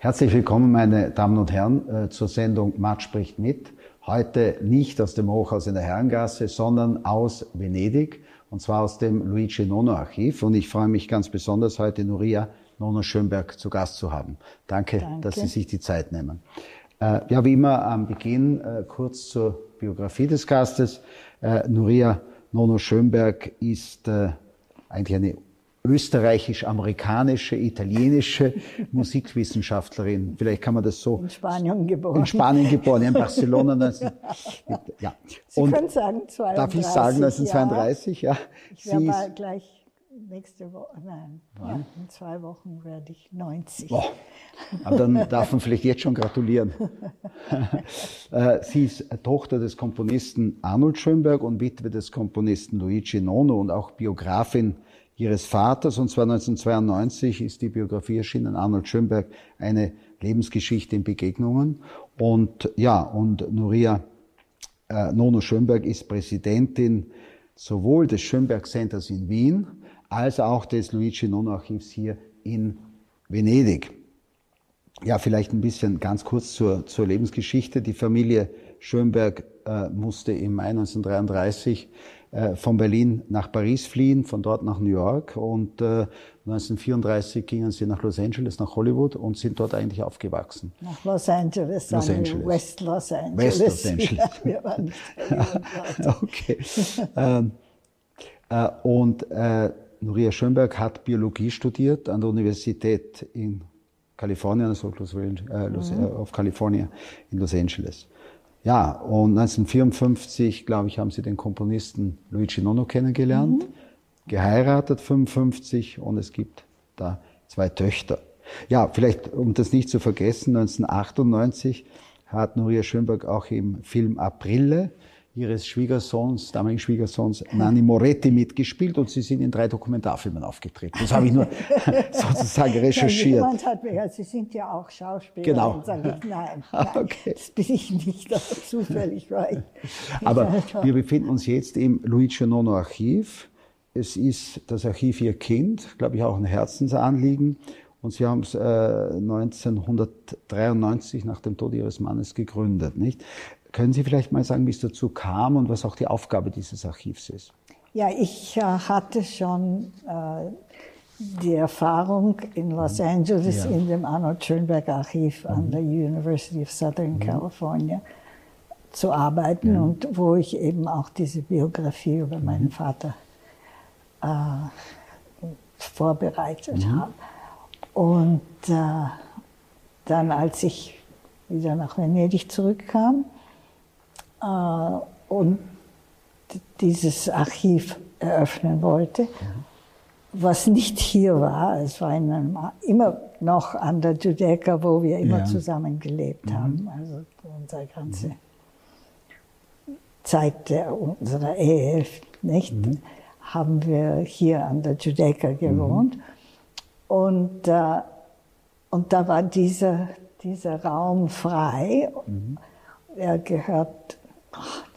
Herzlich willkommen, meine Damen und Herren, äh, zur Sendung Matt spricht mit. Heute nicht aus dem Hochhaus in der Herrengasse, sondern aus Venedig, und zwar aus dem Luigi Nono Archiv. Und ich freue mich ganz besonders, heute Nuria Nono Schönberg zu Gast zu haben. Danke, Danke. dass Sie sich die Zeit nehmen. Äh, ja, wie immer am Beginn äh, kurz zur Biografie des Gastes. Nuria Nono Schönberg ist eigentlich eine österreichisch-amerikanische, italienische Musikwissenschaftlerin. Vielleicht kann man das so. In Spanien geboren. In Spanien geboren, in Barcelona. 19, ja. Sie Und können sagen 32. Darf ich sagen 1932? Ja. ja. Ich werde mal gleich nächste Woche, nein, ja, in zwei Wochen werde ich 90. Boah. Aber dann darf man vielleicht jetzt schon gratulieren. Äh, sie ist Tochter des Komponisten Arnold Schönberg und Witwe des Komponisten Luigi Nono und auch Biografin ihres Vaters, und zwar 1992 ist die Biografie erschienen, Arnold Schönberg, eine Lebensgeschichte in Begegnungen. Und ja, und Nuria äh, Nono Schönberg ist Präsidentin sowohl des Schönberg Centers in Wien als auch des Luigi Nono Archivs hier in Venedig. Ja, vielleicht ein bisschen ganz kurz zur, zur Lebensgeschichte. Die Familie Schönberg äh, musste im Mai 1933 äh, von Berlin nach Paris fliehen, von dort nach New York und äh, 1934 gingen sie nach Los Angeles, nach Hollywood und sind dort eigentlich aufgewachsen. Nach Los Angeles, Los Angeles. West Los Angeles. West Los Angeles. Ja, wir waren okay. ähm, äh, und äh, Nuria Schönberg hat Biologie studiert an der Universität in Kalifornien, also Los, äh, Los, mhm. Äh, auf Kalifornien in Los Angeles. Ja, und 1954, glaube ich, haben sie den Komponisten Luigi Nono kennengelernt, mhm. geheiratet 55 und es gibt da zwei Töchter. Ja, vielleicht, um das nicht zu vergessen, 1998 hat Nuria Schönberg auch im Film Aprille ihres Schwiegersohns, damaligen Schwiegersohns Nanni Moretti mitgespielt und sie sind in drei Dokumentarfilmen aufgetreten. Das habe ich nur sozusagen recherchiert. Ja, jemand hat mir gesagt, Sie sind ja auch Schauspieler. Genau. Und sage ich, nein, nein okay. das bin ich nicht, aber zufällig war ich. Aber wir befinden uns jetzt im Luigi Nono Archiv. Es ist das Archiv Ihr Kind, glaube ich auch ein Herzensanliegen. Und Sie haben es äh, 1993 nach dem Tod Ihres Mannes gegründet, nicht? Können Sie vielleicht mal sagen, wie es dazu kam und was auch die Aufgabe dieses Archivs ist? Ja, ich äh, hatte schon äh, die Erfahrung in Los mhm. Angeles ja. in dem Arnold Schönberg Archiv mhm. an der University of Southern mhm. California zu arbeiten ja. und wo ich eben auch diese Biografie über meinen mhm. Vater äh, vorbereitet mhm. habe. Und äh, dann, als ich wieder nach Venedig zurückkam, und dieses Archiv eröffnen wollte, mhm. was nicht hier war. Es war in einem, immer noch an der Judäka, wo wir immer ja. zusammen gelebt mhm. haben. Also unsere ganze mhm. Zeit der, unserer Ehe, nicht? Mhm. Haben wir hier an der Judäka gewohnt. Mhm. Und, äh, und da war dieser, dieser Raum frei. Mhm. Er gehört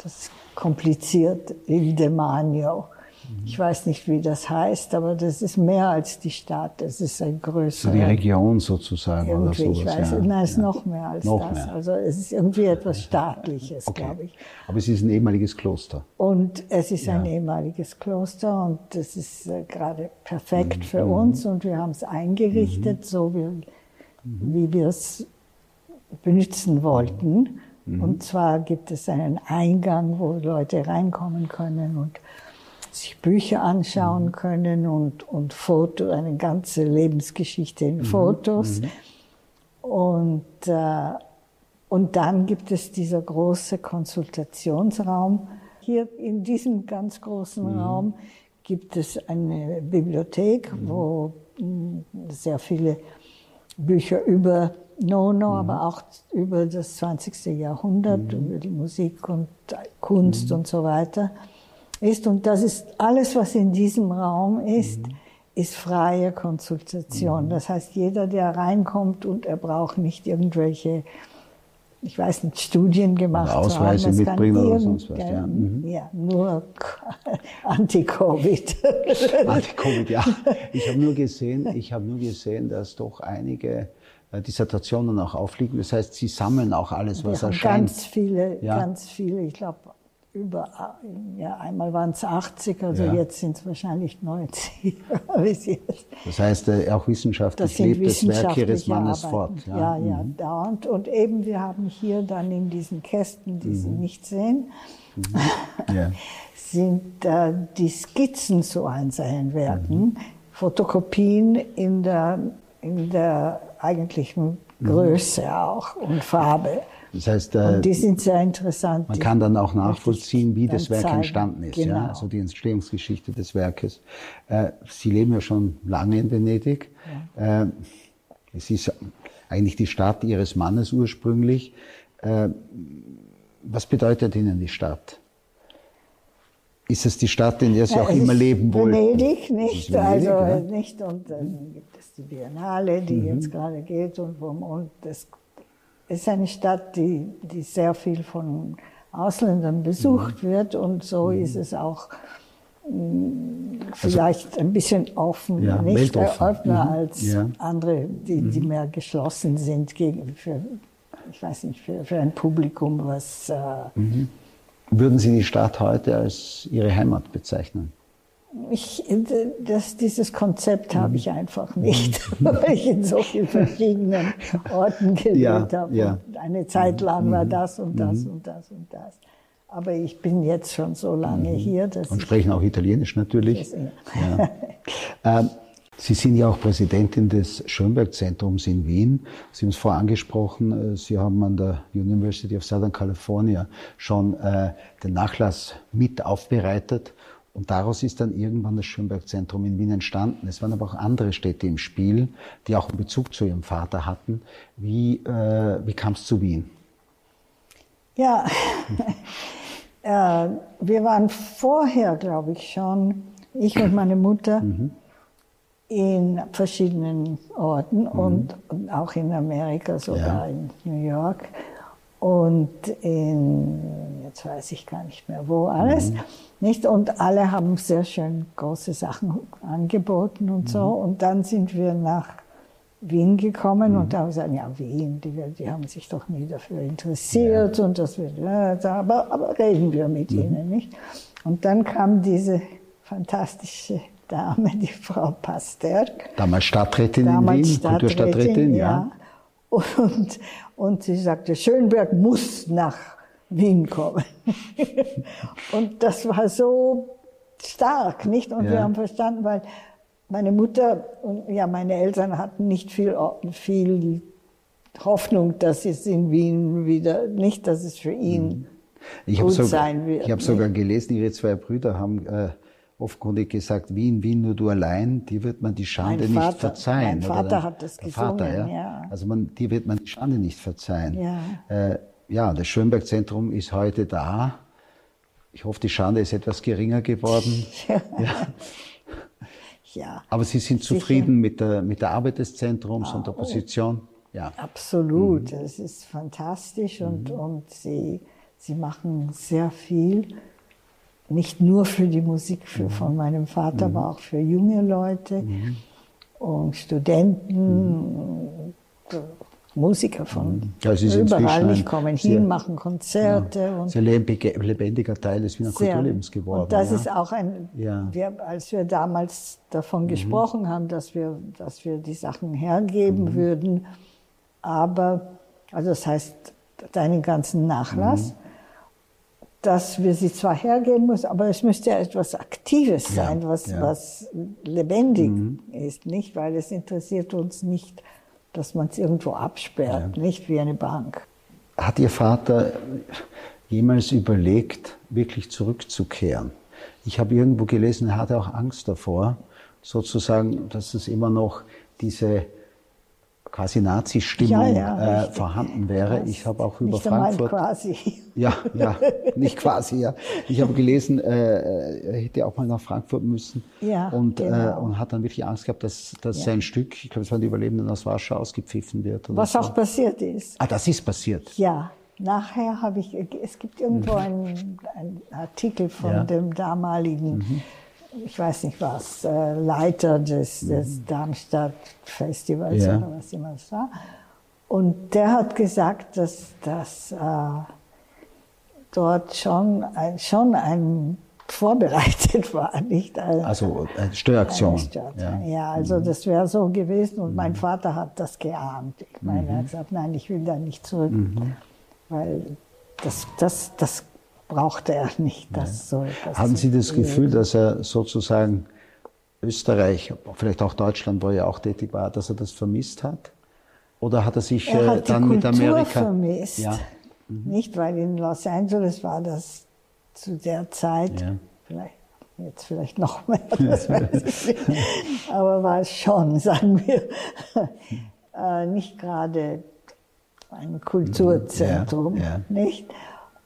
das ist kompliziert, Il Demanio. Ich weiß nicht, wie das heißt, aber das ist mehr als die Stadt. Das ist ein größerer. Die Region sozusagen oder sowas. Ich weiß, ja. Nein, es ist ja. noch mehr als noch das. Mehr. Also es ist irgendwie etwas Staatliches, okay. glaube ich. Aber es ist ein ehemaliges Kloster. Und es ist ja. ein ehemaliges Kloster und das ist äh, gerade perfekt mhm. für mhm. uns und wir haben es eingerichtet, mhm. so wie, mhm. wie wir es benutzen wollten. Mhm. Und zwar gibt es einen Eingang, wo Leute reinkommen können und sich Bücher anschauen mhm. können und, und Foto, eine ganze Lebensgeschichte in mhm. Fotos. Mhm. Und, äh, und dann gibt es dieser große Konsultationsraum. Hier in diesem ganz großen mhm. Raum gibt es eine Bibliothek, wo hm, sehr viele Bücher über Nono, mhm. aber auch über das 20. Jahrhundert, mhm. über die Musik und Kunst mhm. und so weiter ist. Und das ist alles, was in diesem Raum ist, mhm. ist freie Konsultation. Mhm. Das heißt, jeder, der reinkommt und er braucht nicht irgendwelche, ich weiß nicht, Studien gemacht oder Ausweise haben, mitbringen oder sonst was. Ja, mhm. ja nur Anti-Covid. Anti-Covid, ja. Ich habe nur gesehen, ich habe nur gesehen, dass doch einige äh, Dissertationen auch aufliegen. Das heißt, Sie sammeln auch alles, was Wir erscheint. Ganz viele, Ja. ganz viele. Ich glaube, über, ja, einmal waren es 80, also Ja. jetzt sind es wahrscheinlich 90. bis jetzt. Das heißt, äh, auch wissenschaftlich lebt das Werk Ihres Mannes Arbeiten. fort. Ja, ja, Mhm. dauernd. Und eben, wir haben hier dann in diesen Kästen, die Sie nicht sehen, ja. sind äh, die Skizzen zu seinen Werken, Fotokopien in der, in der eigentlichen Größe auch und Farbe. Das heißt, äh, Und die sind sehr interessant. man kann dann auch nachvollziehen, wie das Werk zeigen. entstanden ist, ja? Genau. also die Entstehungsgeschichte des Werkes. Äh, Sie leben ja schon lange in Venedig. Äh, es ist eigentlich die Stadt Ihres Mannes ursprünglich. Was bedeutet Ihnen die Stadt? Ist es die Stadt, in der Sie Ja, auch immer leben wollten? Venedig nicht, Venedig, also ja. nicht. Und dann gibt es die Biennale, die jetzt gerade geht. Und, und das ist eine Stadt, die, die sehr viel von Ausländern besucht wird. Und so ist es auch mh, vielleicht ein bisschen offen, Also Ja, nicht offener Mhm. als Ja. andere, die, die mehr geschlossen sind gegen, für, ich weiß nicht, für, für ein Publikum, was äh, Würden Sie die Stadt heute als Ihre Heimat bezeichnen? Ich, das, dieses Konzept habe ich einfach nicht, weil ich in so vielen verschiedenen Orten gelebt Ja, habe. ja. Eine Zeit lang war das und das und das und das. Aber ich bin jetzt schon so lange hier, Und sprechen auch Italienisch natürlich. Ja. Ähm, Sie sind ja auch Präsidentin des Schönberg-Zentrums in Wien. Sie haben es vorher angesprochen, äh, Sie haben an der University of Southern California schon äh, den Nachlass mit aufbereitet. Und daraus ist dann irgendwann das Schönberg-Zentrum in Wien entstanden. Es waren aber auch andere Städte im Spiel, die auch einen Bezug zu Ihrem Vater hatten. Wie, äh, wie kam es zu Wien? Ja, äh, wir waren vorher, glaube ich, schon, ich und meine Mutter, in verschiedenen Orten und, und auch in Amerika, sogar Ja. in New York und in, jetzt weiß ich gar nicht mehr wo alles, nicht? Und alle haben sehr schön große Sachen angeboten und so. Und dann sind wir nach Wien gekommen und da haben sie gesagt, ja, Wien, die, die haben sich doch nie dafür interessiert und das wird, ja, aber, aber reden wir mit ihnen, nicht? Und dann kam diese fantastische Dame, die Frau Pasterk, Damals Stadträtin in damals Wien, Kulturstadträtin, ja. Und, und sie sagte, Schönberg muss nach Wien kommen. und das war so stark, nicht? Und Ja. wir haben verstanden, weil meine Mutter und ja, meine Eltern hatten nicht viel, viel Hoffnung, dass es in Wien wieder, nicht, dass es für ihn Ich habe gut sogar, sein wird. ich habe sogar gelesen, ihre zwei Brüder haben äh, offenkundig gesagt, Wien, Wien, nur du allein, dir wird man die Schande Mein Vater- nicht verzeihen. mein Vater dein- hat das der Vater, gesungen, ja. ja. Also man, dir wird man die Schande nicht verzeihen. Ja. Äh, ja, das Schönberg-Zentrum ist heute da. Ich hoffe, die Schande ist etwas geringer geworden. ja. ja. Aber Sie sind Sicher. zufrieden mit der, mit der Arbeit des Zentrums und der Position? Ja. Absolut, Mhm. es ist fantastisch und, und sie, sie machen sehr viel, nicht nur für die Musik für, Mhm. von meinem Vater, aber auch für junge Leute und Studenten, Musiker von Mhm. Ja, es ist überall nicht ein kommen sehr- hin, machen Konzerte und Sehr lebendiger, lebendiger Teil des Wiener sehr. Kulturlebens geworden. Und das ja. ist auch ein, Ja. Mhm. wir, als wir damals davon gesprochen haben, dass wir, dass wir die Sachen hergeben Mhm. würden, aber, also das heißt, deinen ganzen Nachlass, Mhm. Dass wir sie zwar hergeben müssen, aber es müsste ja etwas Aktives Ja, sein, was, ja. Mhm. was lebendig ist, nicht? Weil es interessiert uns nicht, dass man es irgendwo absperrt, nicht wie eine Bank. Hat Ihr Vater jemals überlegt, wirklich zurückzukehren? Ich habe irgendwo gelesen, er hatte auch Angst davor, sozusagen, dass es immer noch diese quasi Nazi-Stimmung Ja, ja, äh, vorhanden wäre. Ich habe auch über nicht Frankfurt. quasi. Ja, ja, nicht quasi, ja. Ich habe gelesen, äh, er hätte auch mal nach Frankfurt müssen Ja, und, äh, genau. und hat dann wirklich Angst gehabt, dass, dass sein Stück, ich glaube, es waren die Überlebenden aus Warschau, ausgepfiffen wird. Was auch passiert ist. Ah, das ist passiert. Ja, nachher habe ich, es gibt irgendwo einen, einen Artikel von Mhm. Ja. Mhm. Ich weiß nicht was, äh, Leiter des, des Darmstadt Festivals Ja. oder was immer es war. Und der hat gesagt, dass das äh, dort schon ein, schon ein vorbereitet war, nicht? Eine, also eine Steueraktion. Eine Steueraktion. Ja. ja. also mhm. das wäre so gewesen und mhm. mein Vater hat das geahnt. Ich meine, mhm. er hat gesagt, nein, ich will da nicht zurück, mhm. weil das, das, das brauchte er nicht. Das so Haben Sie das Gefühl, dass er sozusagen Österreich, vielleicht auch Deutschland, wo er auch tätig war, dass er das vermisst hat? Oder hat er sich er hat äh, dann die Kultur mit Amerika vermisst? Ja. Mhm. Nicht, weil in Los Angeles war das zu der Zeit, ja. vielleicht, jetzt vielleicht noch mehr, das weiß ich nicht, aber war es schon, sagen wir, äh, nicht gerade ein Kulturzentrum, ja. nicht?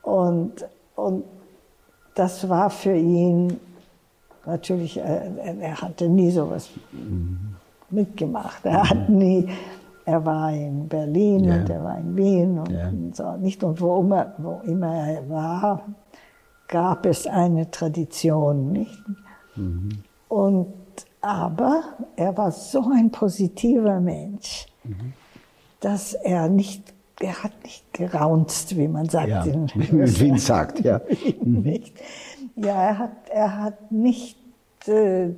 Und, und das war für ihn natürlich, äh, er hatte nie sowas mhm. mitgemacht. Er hat nie er war in Berlin yeah. und er war in Wien und, yeah. so nicht. Und wo immer, wo immer er war, gab es eine Tradition, nicht? Mhm. Und, aber er war so ein positiver Mensch, mhm. dass er nicht, er hat nicht geraunzt, wie man sagt. Ja, in, Wien sagt, ja. nicht. Ja, er hat, er hat nicht äh,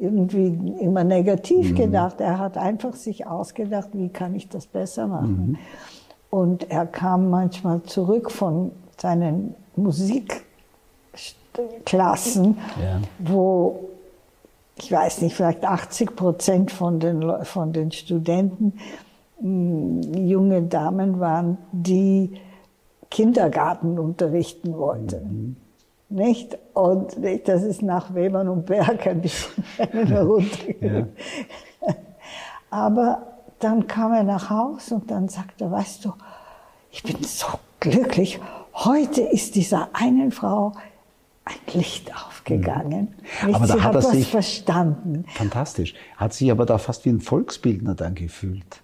irgendwie immer negativ mhm. gedacht. Er hat einfach sich ausgedacht, wie kann ich das besser machen. Mhm. Und er kam manchmal zurück von seinen Musikklassen, ja. wo ich weiß nicht, vielleicht 80 Prozent von den, von den Studenten junge Damen waren, die Kindergarten unterrichten wollten. Mhm. Nicht? Und das ist nach Webern und Berg ein bisschen runtergegangen. Ja. Aber dann kam er nach Haus und dann sagte er, weißt du, ich bin so glücklich. Heute ist dieser einen Frau ein Licht aufgegangen. Mhm. Aber da sie hat, hat er sich verstanden. Fantastisch. Hat sich aber da fast wie ein Volksbildner dann gefühlt.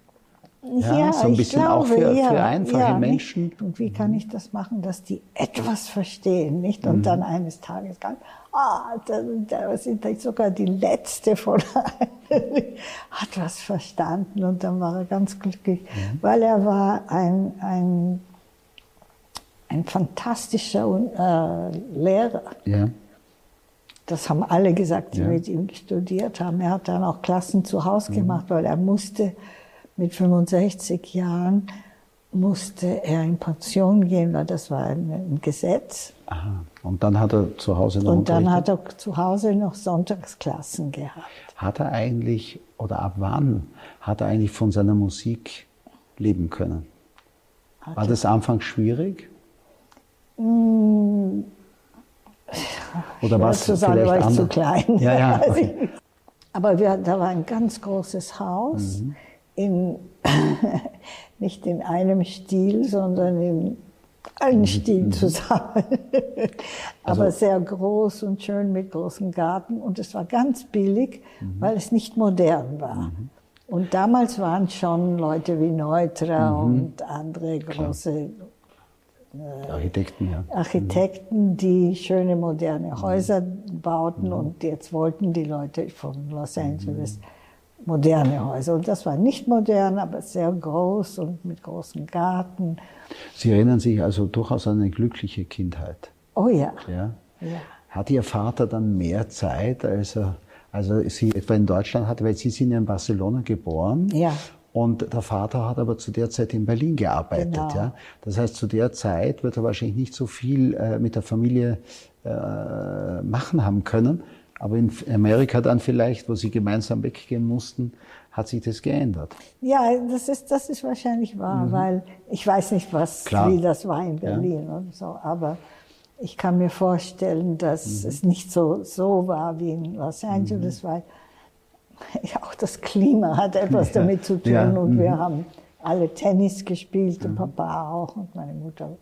Ja, ja so ein bisschen glaube, auch für, ja, für einfache ja, Menschen. Nicht? Und wie kann ich das machen, dass die etwas verstehen, nicht? Und mhm. dann eines Tages ganz, ah, da, da sind sogar die letzte von hat was verstanden und dann war er ganz glücklich, mhm. weil er war ein, ein, ein fantastischer äh, Lehrer. Ja. Das haben alle gesagt, die mit ihm studiert haben. Er hat dann auch Klassen zu Hause mhm. gemacht, weil er musste mit 65 Jahren musste er in Pension gehen, weil das war ein, Gesetz. Aha. Und dann hat er zu Hause noch Und dann hat er zu Hause noch Sonntagsklassen gehabt. Hat er eigentlich, oder ab wann, hat er eigentlich von seiner Musik leben können? Hat war das anfangs schwierig? Mmh, oder war es vielleicht war ich anders? zu klein. Ja, ja, okay. Aber wir, da war ein ganz großes Haus. Mhm in, nicht in einem Stil, sondern in allen mhm. Stilen mhm. zusammen. Aber also, sehr groß und schön mit großem Garten. Und es war ganz billig, mhm. weil es nicht modern war. Mhm. Und damals waren schon Leute wie Neutra mhm. und andere große äh, Architekten, ja. Architekten, die schöne moderne Häuser bauten. Und jetzt wollten die Leute von Los Angeles moderne Häuser. Und das war nicht modern, aber sehr groß und mit großem Garten. Sie erinnern sich also durchaus an eine glückliche Kindheit. Oh ja. ja? ja. Hat Ihr Vater dann mehr Zeit, als er, also Sie etwa in Deutschland hatte, weil Sie sind ja in Barcelona geboren. Ja. Und der Vater hat aber zu der Zeit in Berlin gearbeitet. Genau. Ja? Das heißt, zu der Zeit wird er wahrscheinlich nicht so viel äh, mit der Familie äh, machen haben können. Aber in Amerika dann vielleicht, wo sie gemeinsam weggehen mussten, hat sich das geändert. Ja, das ist, das ist wahrscheinlich wahr, mhm. weil ich weiß nicht, was, Klar. wie das war in Berlin ja. und so, aber ich kann mir vorstellen, dass mhm. es nicht so, so war wie in Los Angeles, mhm. weil ja, auch das Klima hat etwas ja. damit zu tun ja. und wir mhm. haben alle Tennis gespielt und mhm. Papa auch und meine Mutter.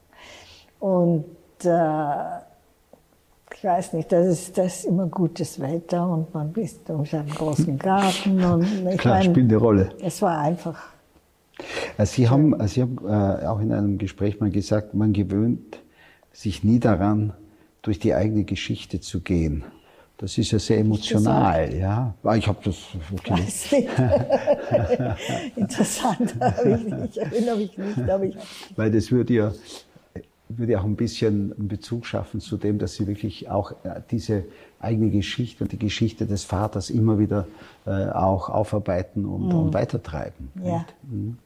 Und äh, ich weiß nicht, das ist, das ist immer gutes Wetter und man ist um seinen großen Garten. Und ich Klar, meine, spielt eine Rolle. Es war einfach. Äh, Sie haben, äh, Sie haben äh, auch in einem Gespräch mal gesagt, man gewöhnt sich nie daran, durch die eigene Geschichte zu gehen, Das ist ja sehr emotional, ja. Ah, ich habe das wirklich. Interessant, ich, ich erinnere mich nicht, aber ich. Weil das würde ja, würde auch ein bisschen einen Bezug schaffen zu dem, dass Sie wirklich auch äh, diese eigene Geschichte und die Geschichte des Vaters immer wieder äh, auch aufarbeiten und, mhm. und weitertreiben. Ja. Mhm.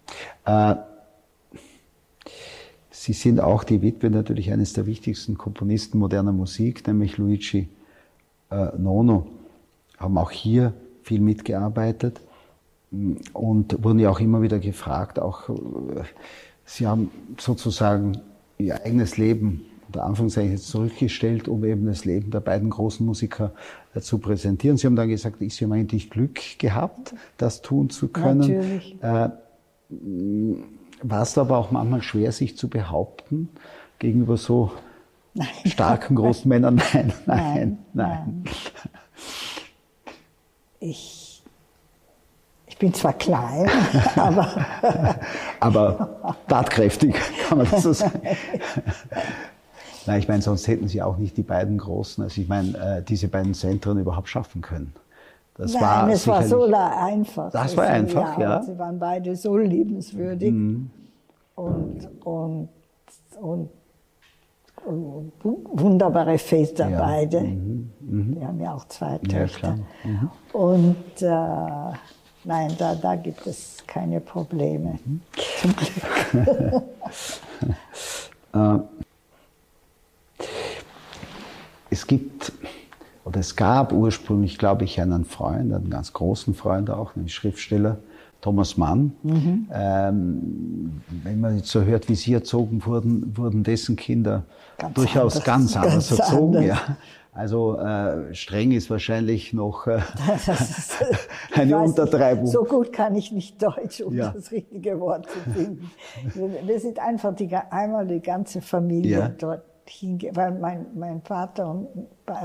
Äh, Sie sind auch die Witwe natürlich eines der wichtigsten Komponisten moderner Musik, nämlich Luigi äh, Nono. Haben auch hier viel mitgearbeitet und wurden ja auch immer wieder gefragt. Auch äh, Sie haben sozusagen Ihr eigenes Leben unter Anführungszeichen jetzt zurückgestellt, um eben das Leben der beiden großen Musiker äh, zu präsentieren. Sie haben dann gesagt, ich habe eigentlich Glück gehabt, das tun zu können. Natürlich. Äh, war es aber auch manchmal schwer, sich zu behaupten gegenüber so nein. starken großen Männern? Nein, nein, nein. nein. Ich, ich bin zwar klein, aber. aber tatkräftig, kann man das so sagen. Nein, ich meine, sonst hätten Sie auch nicht die beiden großen, also ich meine, äh, diese beiden Zentren überhaupt schaffen können. Das Nein, war es war so einfach. Das war einfach, ja. ja. Sie waren beide so liebenswürdig mhm. und, und, und, und, wunderbare Väter ja. beide. Mhm. Mhm. Wir haben ja auch zwei Töchter. Ja, mhm. und äh, nein, da, da gibt es keine Probleme. Mhm. Zum Glück. äh, es gibt oder es gab ursprünglich, glaube ich, einen Freund, einen ganz großen Freund auch, einen Schriftsteller, Thomas Mann. Mhm. Ähm, wenn man jetzt so hört, wie sie erzogen wurden, wurden dessen Kinder ganz durchaus anders, ganz anders ganz erzogen. Anders. Ja. Also äh, streng ist wahrscheinlich noch äh, ist, eine Untertreibung. Nicht, so gut kann ich nicht Deutsch, um ja. das richtige Wort zu finden. Wir sind einfach die, einmal die ganze Familie ja. dort hinge weil mein, mein Vater und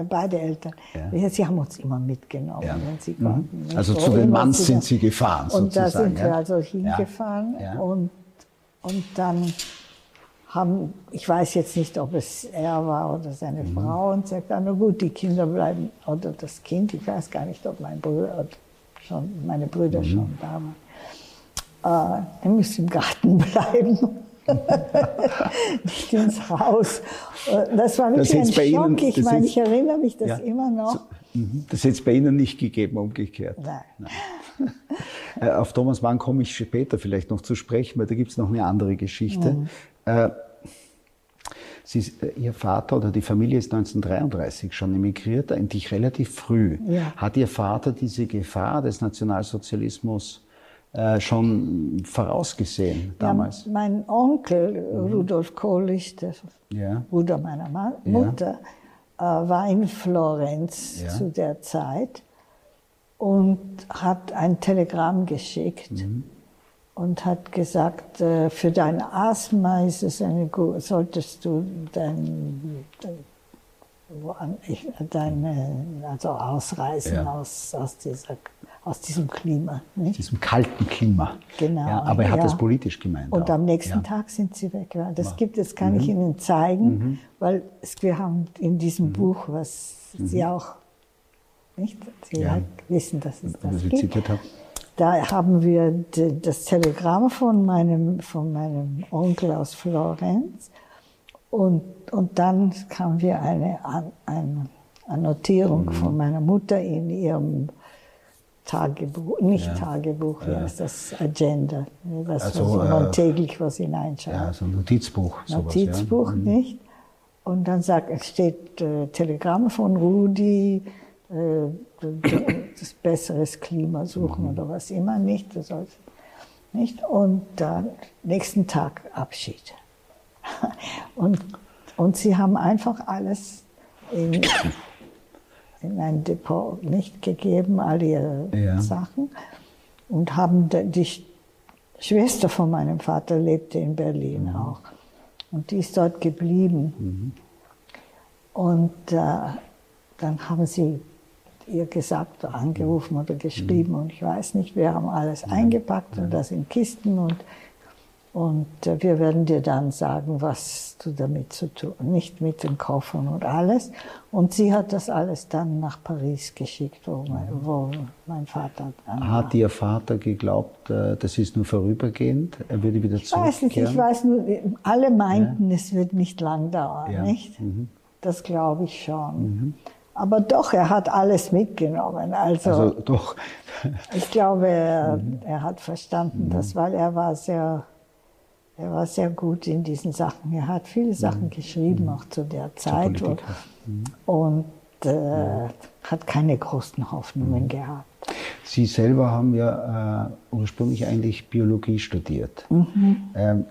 beide Eltern, ja. sie haben uns immer mitgenommen, ja. wenn sie konnten. Mhm. Also zu den Manns sind sie gefahren, Und da sind wir also hingefahren und, und dann haben, ich weiß jetzt nicht, ob es er war oder seine mhm. Frau, und sagt dann, na gut, die Kinder bleiben, oder das Kind, ich weiß gar nicht, ob mein Bruder, schon, meine Brüder mhm. schon da waren. Äh, er muss im Garten bleiben. nicht ins Haus. Das war wirklich das ein Schock. Ihnen, ich meine, ich erinnere mich das ja, immer noch. Mhm. Das hätte es bei Ihnen nicht gegeben, umgekehrt. Nein. Nein. Äh, auf Thomas Mann komme ich später vielleicht noch zu sprechen, weil da gibt es noch eine andere Geschichte. Mhm. Sie, äh, Ihr Vater oder die Familie ist 1933 schon emigriert, eigentlich relativ früh. Ja. Hat Ihr Vater diese Gefahr des Nationalsozialismus äh, schon vorausgesehen damals? Ja, mein Onkel mhm. Rudolf Kohlich, der ja. Bruder meiner Ma Mutter, äh, war in Florenz zu der Zeit und hat ein Telegramm geschickt mhm. Und hat gesagt, äh, für dein Asthma ist es eine, solltest du dein, dein, also ausreisen aus, aus dieser aus diesem Klima. Nicht? Diesem kalten Klima. Genau. Ja, aber er hat ja. das politisch gemeint. Und auch. am nächsten ja. Tag sind sie weg. Das gibt es, kann mhm. ich Ihnen zeigen, mhm. weil wir haben in diesem mhm. Buch, was mhm. Sie auch nicht, Sie halt wissen, dass es das Sie gibt. Zitiert haben. Da haben wir das Telegramm von meinem, von meinem Onkel aus Florenz und, und dann kamen wir eine, eine Annotierung mhm. von meiner Mutter in ihrem Tagebuch, nicht ja. Tagebuch, wie heißt das? Agenda. Das also, was man äh, täglich was hineinschaut. Ja, so ein Notizbuch. Notizbuch, ja. Mhm. nicht? Und dann sagt, steht äh, Telegramm von Rudi, das besseres Klima suchen mhm. oder was immer, nicht? Das soll, nicht? Und dann nächsten Tag Abschied. und, und sie haben einfach alles in, in ein Depot nicht gegeben, all ihre ja. Sachen. Und haben die Schwester von meinem Vater lebte in Berlin mhm. auch. Und die ist dort geblieben. Mhm. Und äh, dann haben sie ihr gesagt oder angerufen oder geschrieben mhm. und ich weiß nicht, wir haben alles eingepackt und das in Kisten und Und äh, wir werden dir dann sagen, was du damit zu tun, nicht mit den Koffern und alles. Und sie hat das alles dann nach Paris geschickt, wo mein, wo mein Vater dann Hat Ihr Vater geglaubt, äh, das ist nur vorübergehend, er würde wieder ich weiß nicht, ich weiß nur, alle meinten, ja. es wird nicht lang dauern, ja. nicht? Mhm. Das glaube ich schon. Mhm. Aber doch, er hat alles mitgenommen. Also, also doch. ich glaube, er, mhm. er hat verstanden, mhm. das, weil er war sehr er war sehr gut in diesen Sachen. Er hat viele Sachen mhm. geschrieben, auch zu der Zeit. Wo, mhm. Und äh, hat keine großen Hoffnungen mhm. gehabt. Sie selber haben ja äh, ursprünglich eigentlich Biologie studiert. Mhm. Ähm,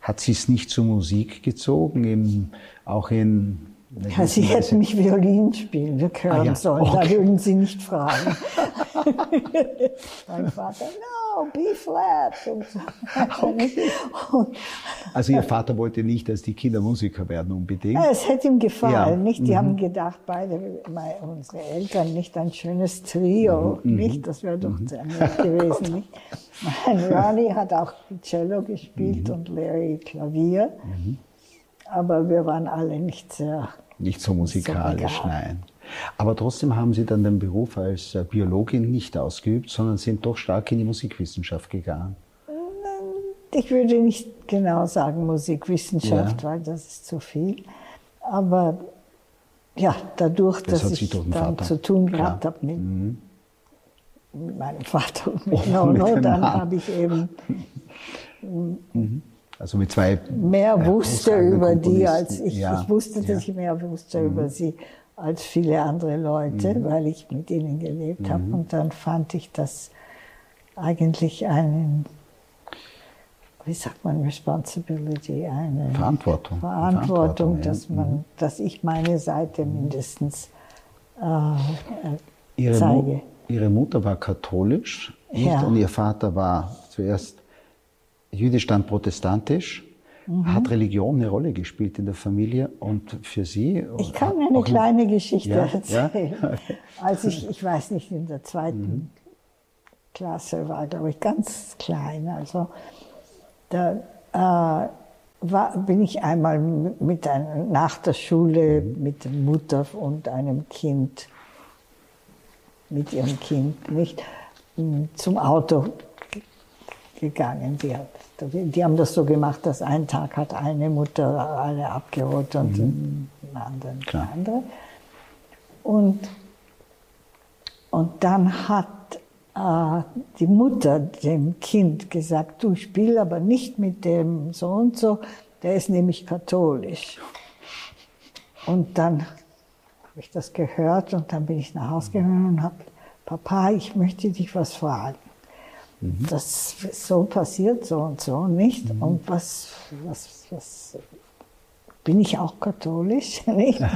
hat Sie es nicht zur Musik gezogen, eben auch in ja, Sie hätten mich Violin spielen hören ah, ja. sollen, okay. da würden Sie nicht fragen. mein Vater, no, B flat. Okay. also Ihr Vater wollte nicht, dass die Kinder Musiker werden unbedingt? es hätte ihm gefallen, ja. nicht? Die mhm. haben gedacht, beide, unsere Eltern, nicht ein schönes Trio, mhm. nicht? Das wäre doch mhm. sehr nett gewesen, nicht? Mein Ronnie hat auch Cello gespielt mhm. und Larry Klavier. Aber wir waren alle nicht sehr. Nicht so musikalisch, so nein. Aber trotzdem haben Sie dann den Beruf als äh, Biologin nicht ausgeübt, sondern sind doch stark in die Musikwissenschaft gegangen. Ich würde nicht genau sagen Musikwissenschaft, ja. weil das ist zu viel. Aber ja, dadurch, das dass ich dann Vater. zu tun gehabt habe mit, mhm. mit, meinem Vater und mit oh, Nono, dann habe ich eben mhm. Also mit zwei. Mehr äh, wusste über die als ich. Ja, ich wusste, dass ja. ich mehr wusste mhm. über sie als viele andere Leute, mhm. weil ich mit ihnen gelebt mhm. habe. Und dann fand ich das eigentlich einen, wie sagt man, Responsibility, eine Verantwortung, Verantwortung, Verantwortung dass man, mhm. dass ich meine Seite mhm. mindestens äh, Ihre zeige. Mu Ihre Mutter war katholisch ja. und Ihr Vater war zuerst jüdisch, dann protestantisch. Mhm. Hat Religion eine Rolle gespielt in der Familie und für Sie? Ich kann mir eine kleine Geschichte ja, erzählen. Ja? Als ich, ich weiß nicht, in der zweiten mhm. Klasse war, glaube ich, ganz klein. Also da äh, war, bin ich einmal mit ein, nach der Schule mhm. mit der Mutter und einem Kind, mit ihrem Kind, nicht zum Auto gegangen. Die, die, haben das so gemacht, dass ein Tag hat eine Mutter alle abgeholt und mhm. den anderen Klar. andere. Und, und dann hat äh, die Mutter dem Kind gesagt, du spiel aber nicht mit dem so und so, der ist nämlich katholisch. Und dann habe ich das gehört und dann bin ich nach Hause gegangen und habe, Papa, ich möchte dich was fragen. Mhm. Das ist so passiert, so und so nicht. Mhm. Und was, was, was, bin ich auch katholisch? Nicht?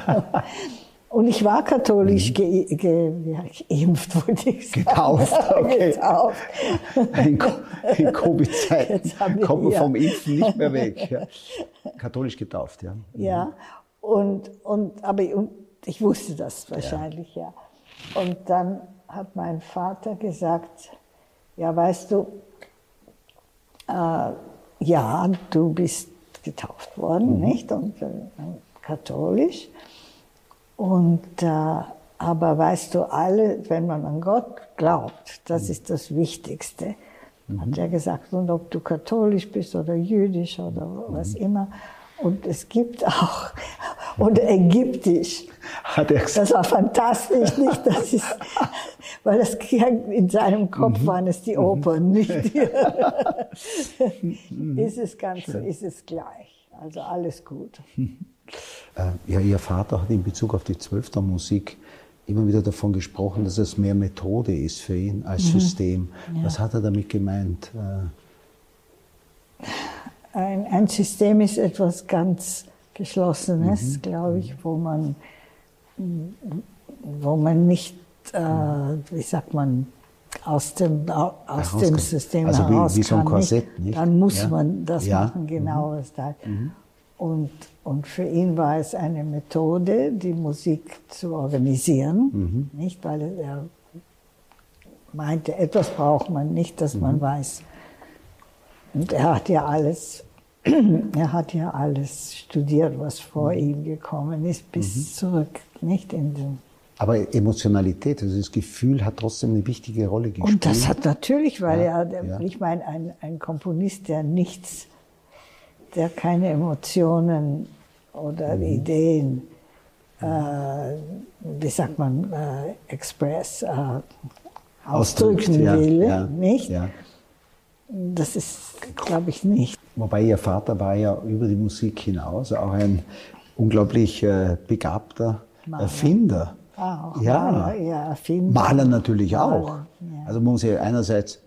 Und ich war katholisch mhm. ge, ge, geimpft, wurde ich sagen. Getauft, okay. Getauft. In, in Covid-Zeiten kommt man ja. vom Impfen nicht mehr weg. Ja. Katholisch getauft, ja. Ja, und, und, aber und ich wusste das wahrscheinlich, ja. ja. Und dann hat mein Vater gesagt, ja, weißt du, äh, ja, du bist getauft worden, mhm. nicht? Und äh, katholisch. Und, äh, aber weißt du, alle, wenn man an Gott glaubt, das mhm. ist das Wichtigste, mhm. hat er gesagt. Und ob du katholisch bist oder jüdisch oder was mhm. immer, und es gibt auch, und ägyptisch. Hat er gesagt. Das war fantastisch, nicht? Das ist, weil das in seinem Kopf mhm. waren es die mhm. Opern, nicht? ist es ganz, Schön. ist es gleich. Also alles gut. Äh, ja, Ihr Vater hat in Bezug auf die Zwölfter-Musik immer wieder davon gesprochen, dass es mehr Methode ist für ihn als mhm. System. Ja. Was hat er damit gemeint? Äh, ein, ein System ist etwas ganz Geschlossenes, mhm. glaube ich, wo man, wo man nicht, äh, wie sagt man, aus dem, aus dem System also heraus wie, wie so ein Korsett, nicht? Dann muss ja. man das ja. machen, genau mhm. was da. Mhm. Und, und für ihn war es eine Methode, die Musik zu organisieren, mhm. nicht, weil er meinte, etwas braucht man nicht, dass man mhm. weiß, Und er hat ja alles, er hat ja alles studiert, was vor mhm. ihm gekommen ist, bis mhm. zurück, nicht in den aber Emotionalität, also das Gefühl hat trotzdem eine wichtige Rolle gespielt. Und das hat natürlich, weil ja, er, ja. ich meine, ein, ein Komponist, der nichts, der keine Emotionen oder mhm. Ideen, äh, wie sagt man, äh, express, äh, ausdrücken ja, will, nicht? Das ist, glaube ich, nicht. Wobei Ihr Vater war ja über die Musik hinaus auch ein unglaublich äh, begabter Maler. Erfinder. Auch ja, Maler, ja, Erfinder. Maler natürlich Maler, auch. Ja. Also man muss ja einerseits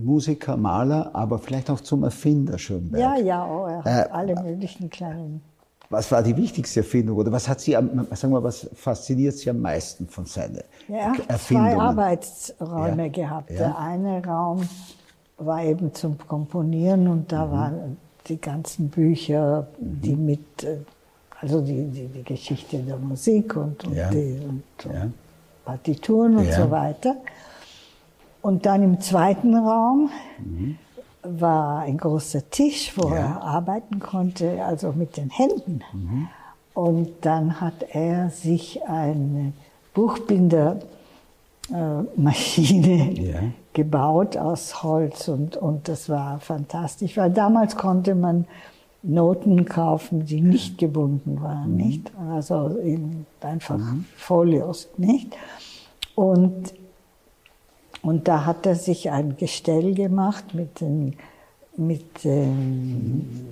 Musiker, Maler, aber vielleicht auch zum Erfinder Schönberg. Ja, ja, oh, hat äh, alle möglichen kleinen. Was war die wichtigste Erfindung oder was hat Sie, sagen wir, was fasziniert Sie am meisten von seinen ja, er hat Zwei Arbeitsräume ja. gehabt. Ja. Der eine Raum war eben zum Komponieren und da mhm. waren die ganzen Bücher, die mhm. mit äh, also die, die, die Geschichte der Musik und, und, ja. die, und ja. Partituren und ja. so weiter. Und dann im zweiten Raum mhm. war ein großer Tisch, wo er arbeiten konnte, also mit den Händen. Mhm. Und dann hat er sich eine Äh, gebaut aus Holz und, und das war fantastisch, weil damals konnte man Noten kaufen, die nicht gebunden waren, mhm. nicht? Also in einfach mhm. Folios, nicht? Und, und da hat er sich ein Gestell gemacht mit den, mit den,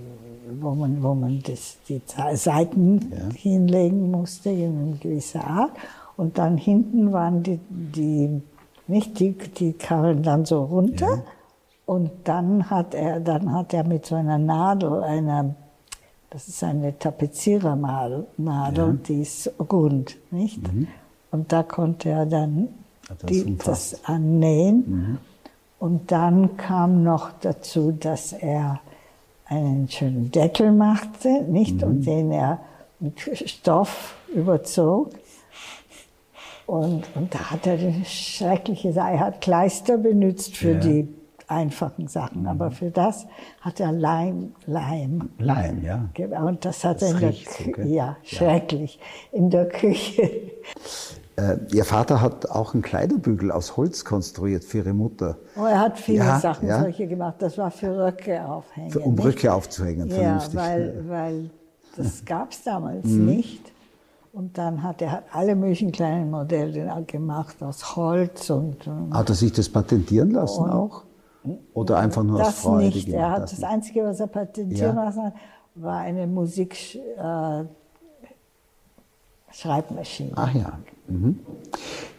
wo man, wo man das, die Seiten ja. hinlegen musste in einer gewissen Art. Und dann hinten waren die, die nicht die, die kamen dann so runter. Ja. Und dann hat er, dann hat er mit so einer Nadel, einer, das ist eine Tapezierernadel, ja. die ist rund, nicht? Mhm. Und da konnte er dann das, die, das annähen. Mhm. Und dann kam noch dazu, dass er einen schönen Deckel machte, nicht? Mhm. Und den er mit Stoff überzog. Und, und da hat er eine schreckliche Sache. Er hat Kleister benutzt für ja. die einfachen Sachen. Aber mhm. für das hat er Leim, Leim. Leim, ja. Und das hat das er in der Küche, so, ja, schrecklich, in der Küche. Äh, Ihr Vater hat auch einen Kleiderbügel aus Holz konstruiert für Ihre Mutter. Oh, er hat viele ja, Sachen ja. solche gemacht. Das war für Röcke aufhängen. Für, um nicht? Röcke aufzuhängen, ja, Weil, weil das gab es damals mhm. nicht. Und dann hat er alle möglichen kleinen Modelle gemacht aus Holz und. Hat er sich das patentieren lassen auch? Oder einfach nur das aus Freude? Nicht. Er hat das, das Einzige, was er patentieren ja. lassen hat, war eine Musikschreibmaschine. Äh, Ach ja. Mhm.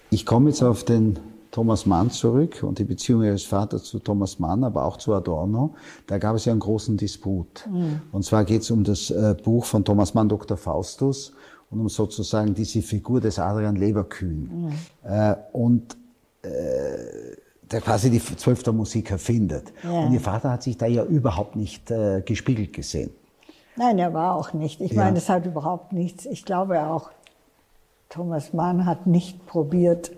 Ich komme jetzt auf den Thomas Mann zurück und die Beziehung ihres Vaters zu Thomas Mann, aber auch zu Adorno. Da gab es ja einen großen Disput. Mhm. Und zwar geht es um das äh, Buch von Thomas Mann, Dr. Faustus, und um sozusagen diese Figur des Adrian Leverkühn. Mhm. Äh, und äh, der quasi die zwölfte Musik erfindet. Ja. Und Ihr Vater hat sich da ja überhaupt nicht äh, gespiegelt gesehen. Nein, er war auch nicht. Ich ja. meine, es hat überhaupt nichts. Ich glaube auch, Thomas Mann hat nicht probiert,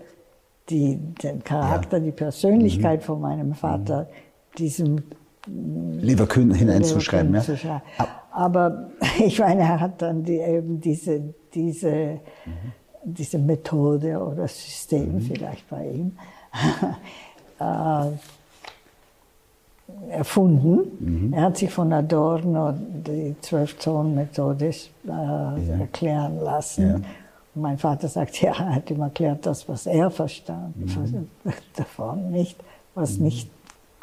die, den Charakter, ja. die Persönlichkeit mhm. von meinem Vater mhm. diesem Leverkühn hineinzuschreiben. Leverkühn ja. Ah. Aber ich meine, er hat dann die, eben diese, diese, mhm. diese Methode oder System mhm. vielleicht bei ihm äh, erfunden. Mhm. Er hat sich von Adorno die Zwölf-Zonen-Methode äh, ja. erklären lassen. Ja. Mein Vater sagt, ja, er hat ihm erklärt, das, was er verstand, mhm. davon nicht, was mhm. nicht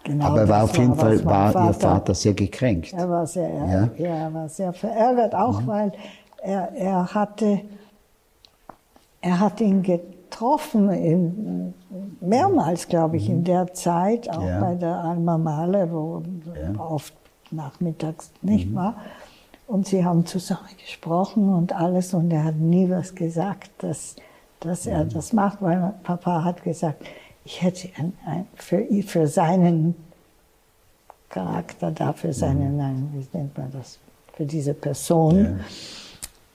genau Aber er war auf jeden war, Fall, war Vater, Ihr Vater sehr gekränkt. Er war sehr, ja? ja er war sehr verärgert, auch mhm. weil er, er hatte, er hat ihn getroffen in, mehrmals, glaube ich, mhm. in der Zeit, auch ja. bei der Alma Mahler, wo ja. oft nachmittags nicht mhm. war. Und sie haben zusammen gesprochen und alles und er hat nie was gesagt, dass, dass er mhm. das macht, weil Papa hat gesagt, ich hätte ein, ein, für, für seinen Charakter da, für seinen, mhm. nein, wie nennt man das, für diese Person.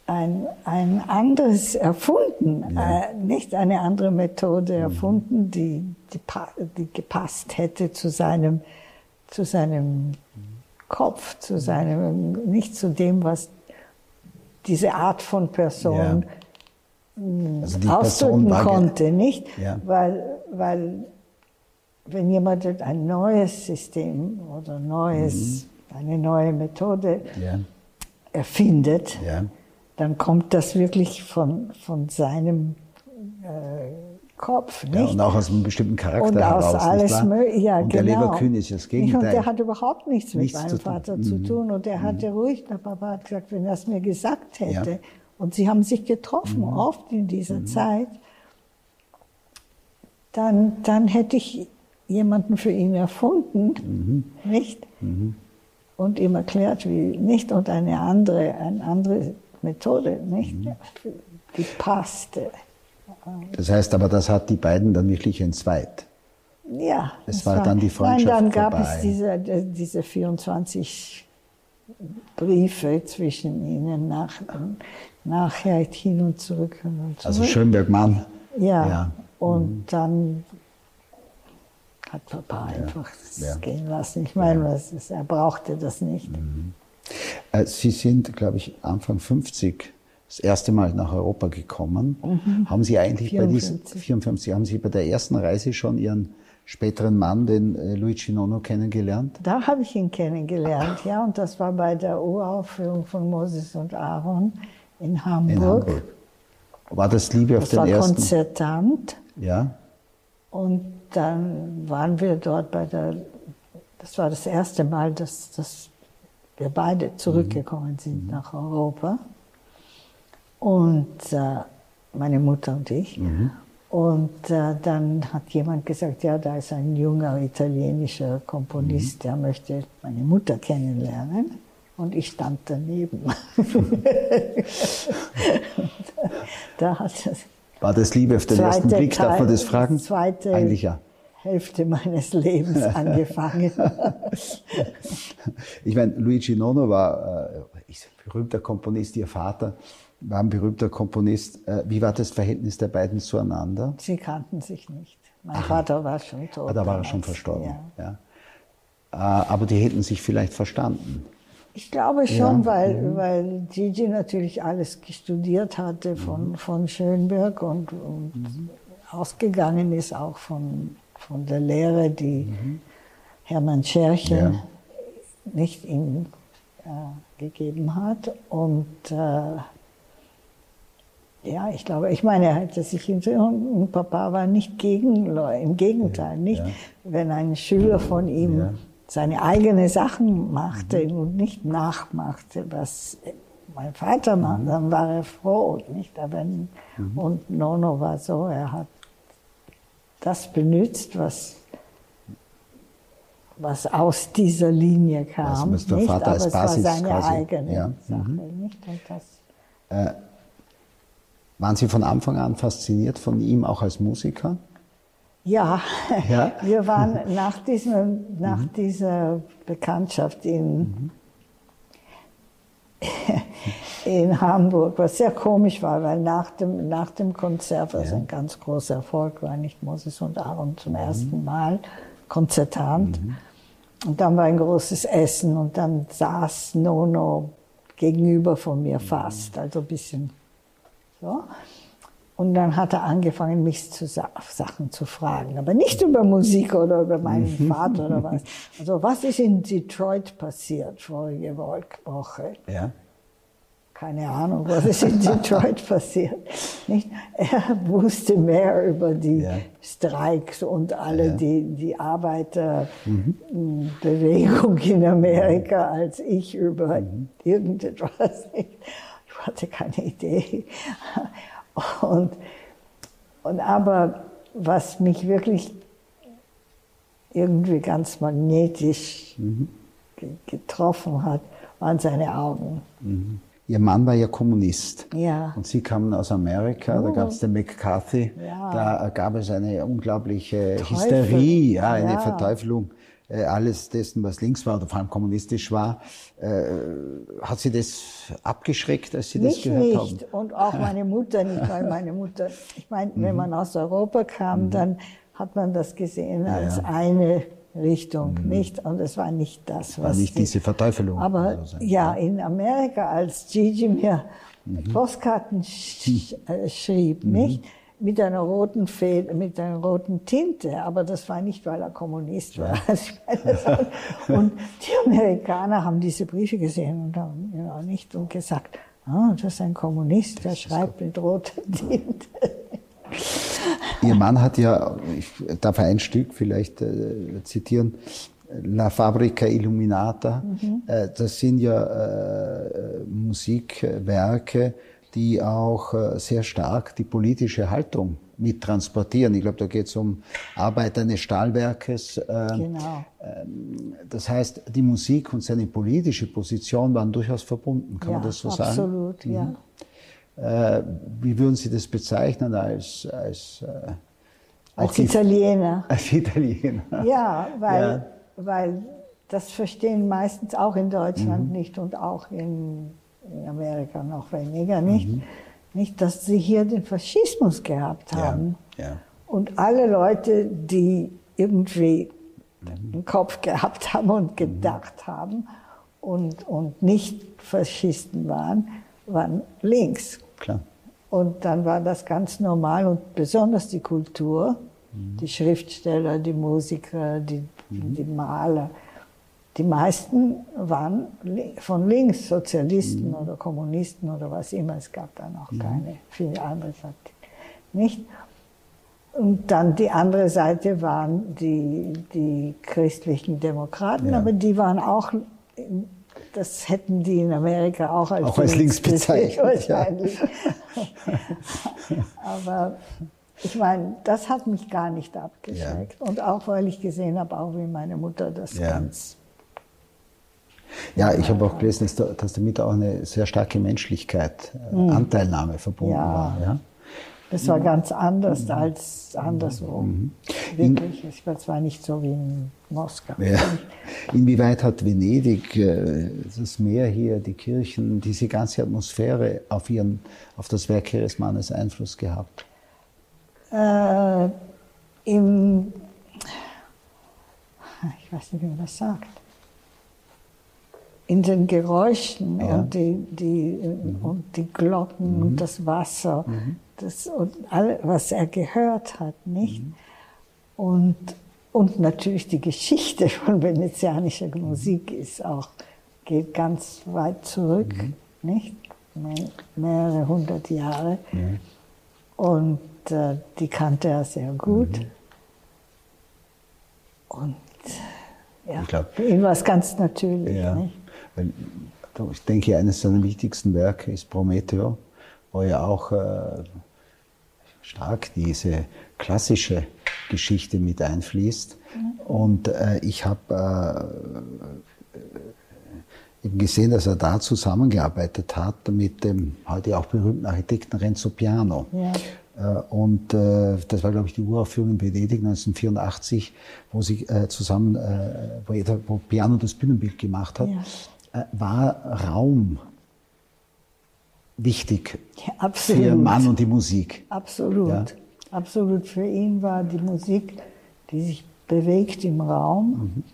Ein, ein anderes erfunden, ja. äh, nicht eine andere Methode mhm. erfunden, die, die, die, gepasst hätte zu seinem zu seinem Kopf, zu seinem, nicht zu dem, was diese Art von Person ja. also ausdrücken konnte, nicht? Ja. Weil, weil wenn jemand ein neues System oder neues, mhm. eine neue Methode erfindet, dann kommt das wirklich von, von seinem äh, Kopf. Nicht? Ja, und auch aus einem bestimmten Charakter und heraus. Aus alles ja, und genau. der Leberkühn ist das Gegenteil. Und der hat überhaupt nichts, nichts mit meinem zu Vater zu mhm. tun. Und mhm. hatte ruhig, der Papa hat gesagt, wenn er es mir gesagt hätte. Ja. Und sie haben sich getroffen, mhm. oft in dieser mhm. Zeit. Dann, dann hätte ich jemanden für ihn erfunden, mhm. nicht? Mhm. Und ihm erklärt, wie nicht und eine andere, eine andere Methode, nicht? Die passte. Das heißt aber, das hat die beiden dann wirklich entzweit. Ja. Es war, war, dann die Freundschaft Nein, dann gab vorbei. es diese, diese 24 Briefe zwischen ihnen nach, nachher hin und zurück. Und zurück. Also Schönberg-Mann. Ja. ja. Und mhm. dann hat Papa ja. einfach ja. gehen lassen. Ich meine, was ist, er brauchte das nicht. Mhm. Äh, Sie sind, glaube ich, Anfang 50 das erste Mal nach Europa gekommen. Mhm. Haben Sie eigentlich 54. bei diesen 54, haben Sie bei der ersten Reise schon Ihren späteren Mann, den äh, Luigi Nono, kennengelernt? Da habe ich ihn kennengelernt, ja, und das war bei der Uraufführung von Moses und Aaron in Hamburg. In Hamburg. War das Liebe auf das den ersten? Das war Konzertant. Ja. Und dann waren wir dort bei der, das war das erste Mal, dass, dass wir beide zurückgekommen sind mhm. nach Europa. Und äh, meine Mutter und ich. Mhm. Und äh, dann hat jemand gesagt, ja, da ist ein junger italienischer Komponist, mhm. der möchte meine Mutter kennenlernen. Und ich stand daneben. da hat das War das Liebe auf den ersten Blick, darf man das fragen? Zweite Eigentlich ja. Hälfte meines Lebens angefangen. ich meine, Luigi Nono war äh, ein berühmter Komponist, ihr Vater war ein berühmter Komponist. Äh, wie war das Verhältnis der beiden zueinander? Sie kannten sich nicht. Mein Ach, Vater war schon tot. Ah, da war er schon verstorben. Ja. ja. Äh, aber die hätten sich vielleicht verstanden. Ich glaube schon, ja. weil, mhm. weil Gigi natürlich alles studiert hatte von, mhm. von Schönberg und, und mhm. ausgegangen ist auch von, von der Lehre, die mhm. Hermann Scherchen ja. nicht ihm äh, gegeben hat. Und äh, ja, ich glaube, ich meine, er hätte sich und Papa war nicht gegen Leute, im Gegenteil, nicht. Ja. Wenn ein Schüler von ihm ja. seine eigenen Sachen machte mhm. und nicht nachmachte, was mein Vater macht, mhm. dann war er froh, nicht? Aber, mhm. Und Nono war so, er hat das benutzt, was was aus dieser Linie kam. Was der Vater nicht? als Basis es war seine quasi. eigene ja. Sache. Mhm. Das äh, waren Sie von Anfang an fasziniert von ihm auch als Musiker? Ja, ja? wir waren nach, diesem, nach mhm. dieser Bekanntschaft in, mhm. in Hamburg, was sehr komisch war, weil nach dem, nach dem Konzert, was ja. ein ganz großer Erfolg war, nicht Moses und Aaron zum mhm. ersten Mal, konzertant. Mhm. Und dann war ein großes Essen und dann saß Nono gegenüber von mir fast, also ein bisschen so. Und dann hat er angefangen, mich zu Sachen zu fragen. Aber nicht über Musik oder über meinen mhm. Vater oder was. Also, was ist in Detroit passiert vorige Woche? Ja. Keine Ahnung, was ist in Detroit passiert. Nicht? Er wusste mehr über die ja. Streiks und alle ja. die, die Arbeiterbewegung mhm. in Amerika als ich über mhm. irgendetwas. Ich hatte keine Idee. Und, und aber was mich wirklich irgendwie ganz magnetisch mhm. getroffen hat, waren seine Augen. Mhm. Ihr Mann war ja Kommunist. Ja. Und Sie kamen aus Amerika, oh. da gab es den McCarthy. Ja. Da gab es eine unglaubliche Teufel. Hysterie, ja, eine ja. Verteufelung äh, alles dessen, was links war oder vor allem kommunistisch war. Äh, hat Sie das abgeschreckt, als Sie Mich das gehört nicht. haben? Und auch meine Mutter nicht, weil meine Mutter, ich meine, wenn mhm. man aus Europa kam, mhm. dann hat man das gesehen als eine Richtung, mhm. nicht? Und es war nicht das, was. War nicht die, diese Verteufelung. Aber also ja, in Amerika, als Gigi mir mhm. Postkarten sch äh, schrieb, mhm. nicht? Mit einer roten Feder, mit einer roten Tinte, aber das war nicht, weil er Kommunist war. Und die Amerikaner haben diese Briefe gesehen und haben ja nicht und gesagt, oh, das ist ein Kommunist, der schreibt mit roter Tinte. Ihr Mann hat ja, ich darf ein Stück vielleicht äh, zitieren, La Fabrica Illuminata. Mhm. Äh, das sind ja äh, Musikwerke, die auch äh, sehr stark die politische Haltung mit transportieren. Ich glaube, da geht es um Arbeit eines Stahlwerkes. Ähm, genau. Ähm, das heißt, die Musik und seine politische Position waren durchaus verbunden, kann ja, man das so absolut, sagen? Absolut, ja. Mhm. Äh, wie würden Sie das bezeichnen als als äh, als Italiener? Als Italiener. Ja, weil ja. weil das verstehen meistens auch in Deutschland mhm. nicht und auch in, in, Amerika noch weniger nicht, mhm. nicht, dass sie hier den Faschismus gehabt haben ja. Ja. und alle Leute, die irgendwie mhm. einen Kopf gehabt haben und gedacht haben und und nicht Faschisten waren, waren links. Klar. Und dann war das ganz normal und besonders die Kultur, mhm. die Schriftsteller, die Musiker, die, mhm. die Maler. Die meisten waren von links, Sozialisten mhm. oder Kommunisten oder was immer. Es gab dann auch mhm. keine, viele andere nicht. Und dann die andere Seite waren die, die christlichen Demokraten, ja. aber die waren auch das hätten die in Amerika auch als, auch als links bezeichnet. Wahrscheinlich. Ja. Aber ich meine, das hat mich gar nicht abgeschreckt. Ja. Und auch weil ich gesehen habe, auch wie meine Mutter das ja. ganz. Ja, ich habe auch gelesen, dass, damit auch eine sehr starke Menschlichkeit, mhm. Anteilnahme verbunden war. Ja? Das war ganz anders mhm. als anderswo. Mhm. Wirklich. Es war nicht so wie in Moskau. Ja. Inwieweit hat Venedig, äh, das Meer hier, die Kirchen, diese ganze Atmosphäre auf, ihren, auf das Werk Ihres Mannes Einfluss gehabt? Äh, im, ich weiß nicht, wie man das sagt in den Geräuschen ja. und, die, die, mhm. und die Glocken mhm. und das Wasser mhm. Das, und all, was er gehört hat, nicht? Mhm. Und, und natürlich die Geschichte von venezianischer Musik ist auch, geht ganz weit zurück, mhm. nicht? mehrere hundert Jahre. Und äh, die kannte er sehr gut. Mhm. Und ja, glaub, für ihn war es ganz natürlich. Ja. Nicht? Ich denke, eines seiner wichtigsten Werke ist Prometheo, wo ja auch äh, stark diese klassische Geschichte mit einfließt. Mhm. Und äh, ich habe äh, eben gesehen, dass er da zusammengearbeitet hat mit dem heute auch berühmten Architekten Renzo Piano. Ja. Äh, und äh, das war, glaube ich, die Uraufführung in Venedig 1984, wo sie äh, zusammen, äh, wo, wo Piano das Bühnenbild gemacht hat. Ja. War Raum wichtig ja, für Mann und die Musik. Absolut. Ja? Absolut. Für ihn war die Musik, die sich bewegt im Raum mhm.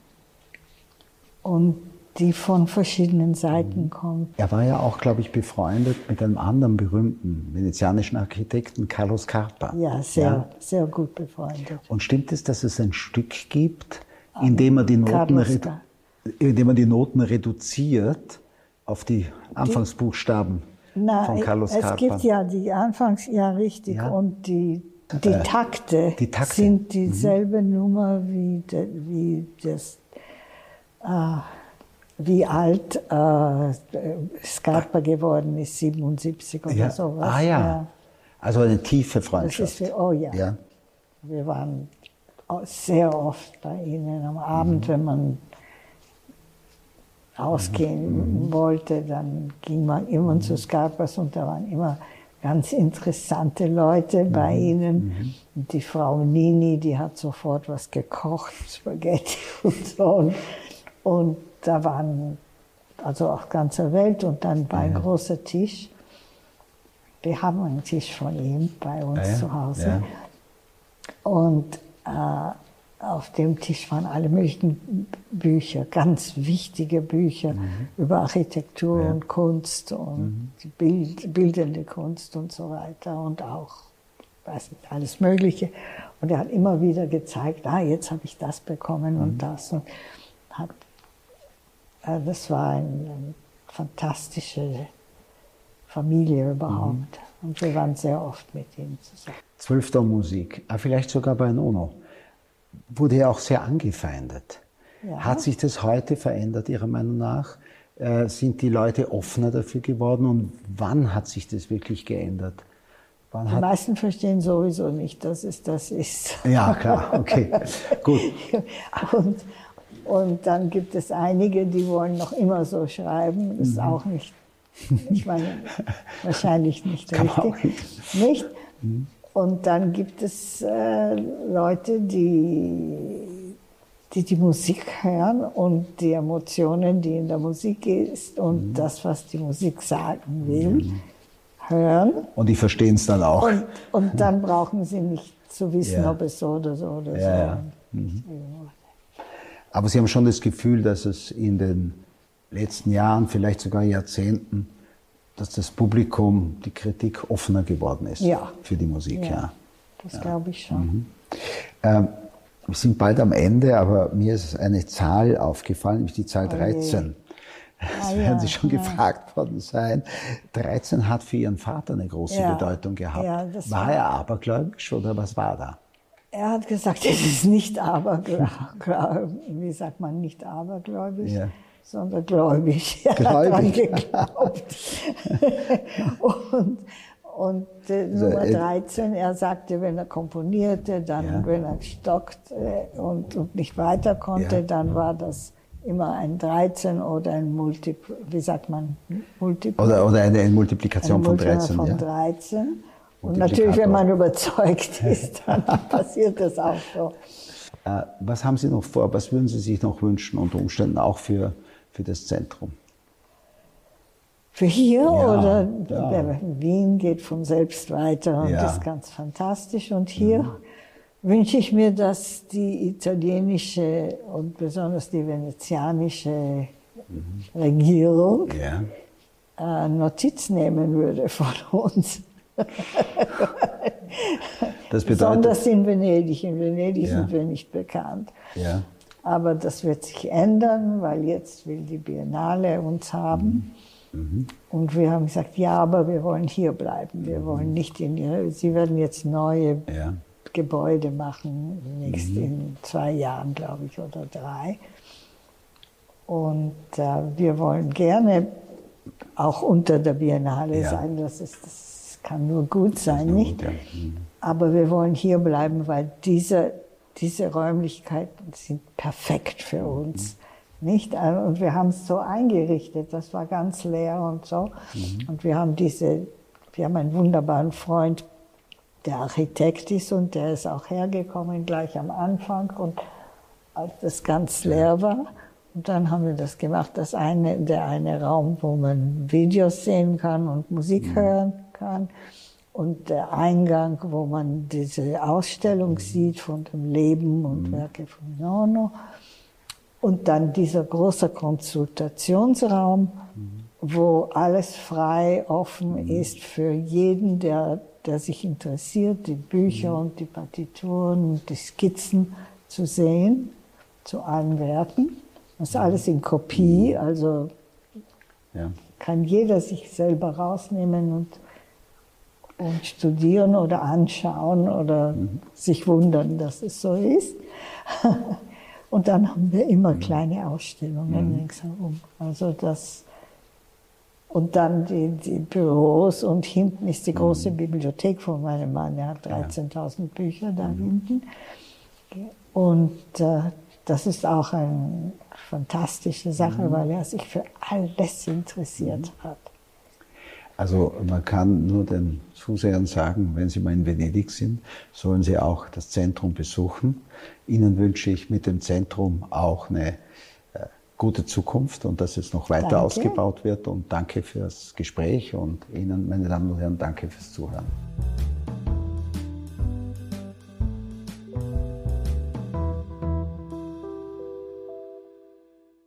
und die von verschiedenen Seiten mhm. kommt. Er war ja auch, glaube ich, befreundet mit einem anderen berühmten venezianischen Architekten, Carlos Carpa. Ja, sehr, ja? sehr gut befreundet. Und stimmt es, dass es ein Stück gibt, in dem er die Noten indem man die Noten reduziert auf die Anfangsbuchstaben Na, von Carlos Carpa. Es gibt ja die Anfangs, ja richtig, ja. und die, die, äh, Takte die, Takte sind mhm. dieselbe mhm. Nummer wie, de, wie das, äh, wie alt äh, Scarpa geworden ist, 77 oder ja. sowas. Ah ja. ja. Also eine tiefe Freundschaft. Für, oh ja. ja. Wir waren sehr oft bei Ihnen am Abend, mhm. wenn man ausgehen mhm. wollte, dann ging man immer zu Scarpas und da waren immer ganz interessante Leute bei mhm. ihnen. Mhm. Und die Frau Nini, die hat sofort was gekocht, Spaghetti und so. Und, und da waren also auch ganze Welt und dann war ein großer Tisch. Wir haben einen Tisch von ihm bei uns ja, zu Hause. Ja. Und äh, auf dem Tisch waren alle möglichen Bücher, ganz wichtige Bücher mhm. über Architektur ja. und Kunst und mhm. Bild, bildende Kunst und so weiter und auch, weiß nicht, alles Mögliche. Und er hat immer wieder gezeigt, ah, jetzt habe ich das bekommen mhm. und das. Und hat, äh, das war eine, eine fantastische Familie überhaupt. Mhm. Und wir waren sehr oft mit ihm zusammen. Zwölfter Musik, ah, vielleicht sogar bei Nono wurde ja auch sehr angefeindet. Ja. Hat sich das heute verändert, Ihrer Meinung nach? Äh, sind die Leute offener dafür geworden und wann hat sich das wirklich geändert? Wann die meisten verstehen sowieso nicht, dass es das ist. Ja, klar, okay, gut. Und, und dann gibt es einige, die wollen noch immer so schreiben. Das ist mhm. auch nicht, ich meine, wahrscheinlich nicht richtig. Nicht. nicht? Mhm. Und dann gibt es äh, Leute, die, die die Musik hören und die Emotionen, die in der Musik ist und mhm. das, was die Musik sagen will, mhm. hören. Und die verstehen es dann auch. Und, und, dann brauchen sie nicht zu wissen, ja. ob es so oder so oder ja, so. Ja. Mhm. Aber Sie haben schon das Gefühl, dass es in den letzten Jahren, vielleicht sogar Jahrzehnten, dass das Publikum, die Kritik offener geworden ist ja. für die Musik. Ja, ja. das glaube ich schon. Mhm. Ähm, wir sind bald am Ende, aber mir ist eine Zahl aufgefallen, nämlich die Zahl 13. Oh das ah, werden Sie schon gefragt worden sein. 13 hat für Ihren Vater eine große Bedeutung gehabt. war, war er abergläubisch oder was war da? Er hat gesagt, es ist nicht abergläubisch. Wie sagt man, nicht abergläubisch? Ja sondern gläubig. Er gläubig. hat geglaubt. und und äh, Nummer 13, er sagte, wenn er komponierte, dann, ja. wenn er stockt äh, und, und nicht weiter konnte, ja. dann war das immer ein 13 oder ein Multip, wie sagt man, Multip oder, oder eine, Multiplikation eine von 13. Von 13. Und natürlich, wenn man überzeugt ist, dann passiert das auch so. Äh, was haben Sie noch vor? Was würden Sie sich noch wünschen, unter Umständen auch für für das Zentrum. Für hier ja, oder ja. Wien geht von selbst weiter und ja. ist ganz fantastisch. Und hier mhm. wünsche ich mir, dass die italienische und besonders die venezianische mhm. Regierung äh, Notiz nehmen würde von uns. Das bedeutet, Besonders in Venedig. In Venedig sind wir nicht bekannt. Ja. Aber das wird sich ändern, weil jetzt will die Biennale uns haben. Mhm. Und wir haben gesagt, ja, aber wir wollen hier bleiben. Wir mhm. wollen nicht in ihre, sie werden jetzt neue ja. Gebäude machen, nächst mhm. in zwei Jahren, glaube ich, oder drei. Und äh, wir wollen gerne auch unter der Biennale ja. sein. Das, ist, das kann nur gut sein, nicht? Gut, ja. mhm. Aber wir wollen hier bleiben, weil dieser diese Räumlichkeiten sind perfekt für uns. Nicht? Und wir haben es so eingerichtet, das war ganz leer und so. Mhm. Und wir haben diese, wir haben einen wunderbaren Freund, der Architekt ist und der ist auch hergekommen gleich am Anfang und als das ganz leer war. Und dann haben wir das gemacht, das eine, der eine Raum, wo man Videos sehen kann und Musik mhm. hören kann und der Eingang, wo man diese Ausstellung sieht von dem Leben und mhm. Werke von Nono. Und dann dieser große Konsultationsraum, mhm. wo alles frei, offen mhm. ist für jeden, der, der sich interessiert, die Bücher mhm. und die Partituren und die Skizzen zu sehen, zu allen Werken. Das ist alles in Kopie, mhm. also ja. kann jeder sich selber rausnehmen und und studieren oder anschauen oder mhm. sich wundern, dass es so ist. und dann haben wir immer mhm. kleine Ausstellungen mhm. ringsherum. Also das und dann die, die, Büros und hinten ist die große mhm. Bibliothek von meinem Mann. Er hat 13.000 Bücher da mhm. hinten. Und äh, das ist auch eine fantastische Sache, mhm. weil er sich für alles interessiert hat. Also man kann nur den Zusehern sagen, wenn Sie mal in Venedig sind, sollen Sie auch das Zentrum besuchen. Ihnen wünsche ich mit dem Zentrum auch eine äh, gute Zukunft und dass es noch weiter danke. ausgebaut wird. Und danke fürs Gespräch und Ihnen, meine Damen und Herren, danke fürs Zuhören.